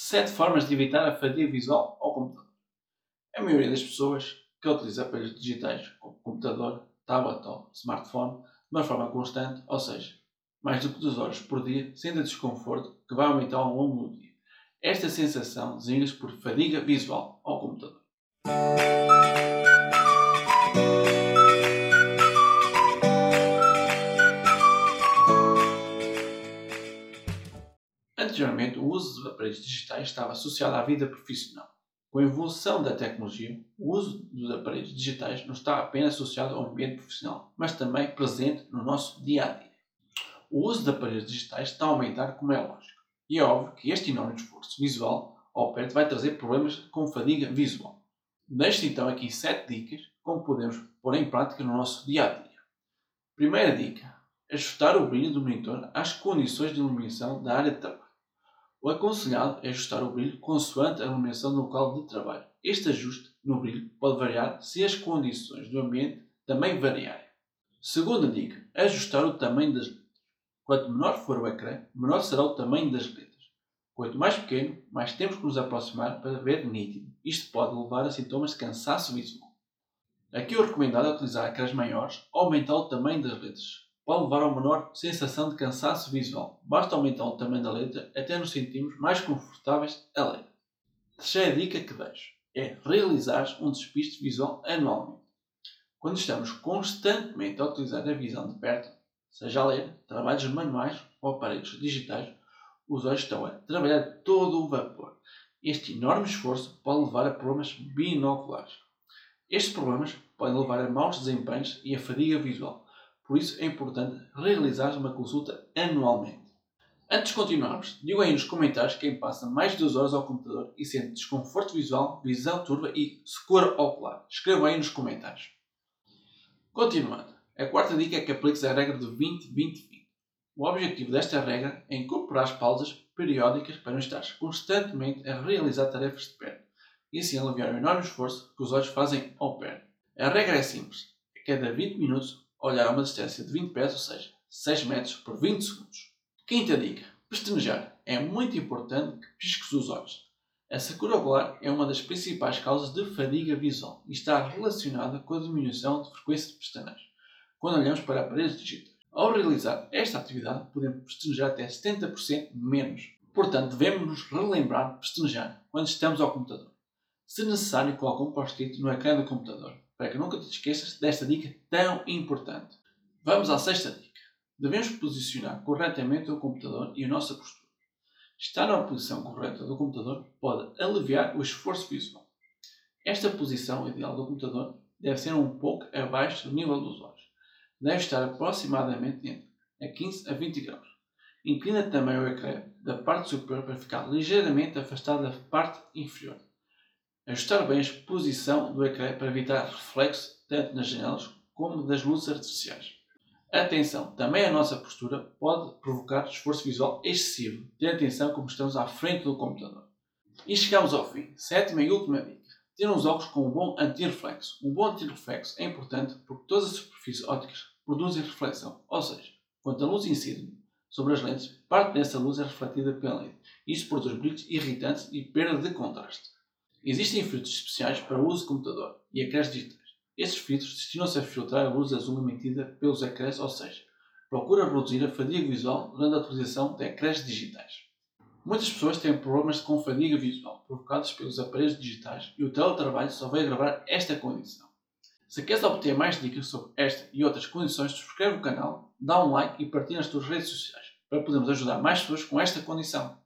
7 formas de evitar a fadiga visual ao computador. A maioria das pessoas que utiliza aparelhos digitais como computador, tablet ou smartphone de uma forma constante, ou seja, mais do que 2 horas por dia, sente desconforto que vai aumentar ao longo do dia. Esta sensação designa-se por fadiga visual ao computador. Anteriormente, o uso de aparelhos digitais estava associado à vida profissional. Com a evolução da tecnologia, o uso dos aparelhos digitais não está apenas associado ao ambiente profissional, mas também presente no nosso dia a dia. O uso de aparelhos digitais está a aumentar, como é lógico, e é óbvio que este enorme esforço visual ao perto vai trazer problemas com fadiga visual. Deixo então aqui 7 dicas como podemos pôr em prática no nosso dia a dia. Primeira dica: ajustar o brilho do monitor às condições de iluminação da área de trabalho. O aconselhado é ajustar o brilho consoante a iluminação do local de trabalho. Este ajuste no brilho pode variar se as condições do ambiente também variarem. Segunda dica: ajustar o tamanho das letras. Quanto menor for o ecrã, menor será o tamanho das letras. Quanto mais pequeno, mais temos que nos aproximar para ver nítido. Isto pode levar a sintomas de cansaço visual. Aqui o recomendado é utilizar ecrãs maiores ou aumentar o tamanho das letras pode levar a uma menor sensação de cansaço visual. Basta aumentar o tamanho da letra até nos sentirmos mais confortáveis a ler. Terceira dica que deixo é realizar um despiste visual anualmente. Quando estamos constantemente a utilizar a visão de perto, seja a ler, trabalhos manuais ou aparelhos digitais, os olhos estão a trabalhar todo o vapor. Este enorme esforço pode levar a problemas binoculares. Estes problemas podem levar a maus desempenhos e a fadiga visual, por isso é importante realizar uma consulta anualmente. Antes de continuarmos, digam aí nos comentários quem passa mais de 2 horas ao computador e sente desconforto visual, visão turva e secura ocular. Escrevam aí nos comentários. Continuando, a quarta dica é que apliques a regra de 20-20-20. O objetivo desta regra é incorporar as pausas periódicas para não estar constantemente a realizar tarefas de perto e assim aliviar o enorme esforço que os olhos fazem ao perto. A regra é simples. A cada 20 minutos, olhar a uma distância de 20 pés, ou seja, 6 metros por 20 segundos. Quinta dica: pestanejar. É muito importante que pisques os olhos. A secura ocular é uma das principais causas de fadiga visual e está relacionada com a diminuição de frequência de pestanejo quando olhamos para aparelhos digitais. Ao realizar esta atividade, podemos pestanejar até 70% menos. Portanto, devemos nos relembrar de pestanejar quando estamos ao computador. Se necessário, coloque um post-it no ecrã do computador para que nunca te esqueças desta dica tão importante. Vamos à sexta dica. Devemos posicionar corretamente o computador e a nossa postura. Estar na posição correta do computador pode aliviar o esforço visual. Esta posição ideal do computador deve ser um pouco abaixo do nível dos olhos. Deve estar aproximadamente entre a 15 a 20 graus. Inclina também o ecrã da parte superior para ficar ligeiramente afastado da parte inferior. Ajustar bem a exposição do ecrã para evitar reflexo tanto nas janelas como das luzes artificiais. Atenção, também a nossa postura pode provocar esforço visual excessivo. Tenha atenção como estamos à frente do computador. E chegamos ao fim. Sétima e última dica. Ter uns óculos com um bom antirreflexo. Um bom antirreflexo é importante porque todas as superfícies ópticas produzem reflexão, ou seja, quando a luz incide sobre as lentes, parte dessa luz é refletida pela lente. Isto produz brilhos irritantes e perda de contraste. Existem filtros especiais para o uso de computador e ecrãs digitais. Estes filtros destinam-se a filtrar a luz azul emitida pelos ecrãs, ou seja, procura reduzir a fadiga visual durante a utilização de ecrãs digitais. Muitas pessoas têm problemas com fadiga visual provocados pelos aparelhos digitais e o teletrabalho só vai agravar esta condição. Se queres obter mais dicas sobre esta e outras condições, subscreve o canal, dá um like e partilha nas tuas redes sociais para podermos ajudar mais pessoas com esta condição.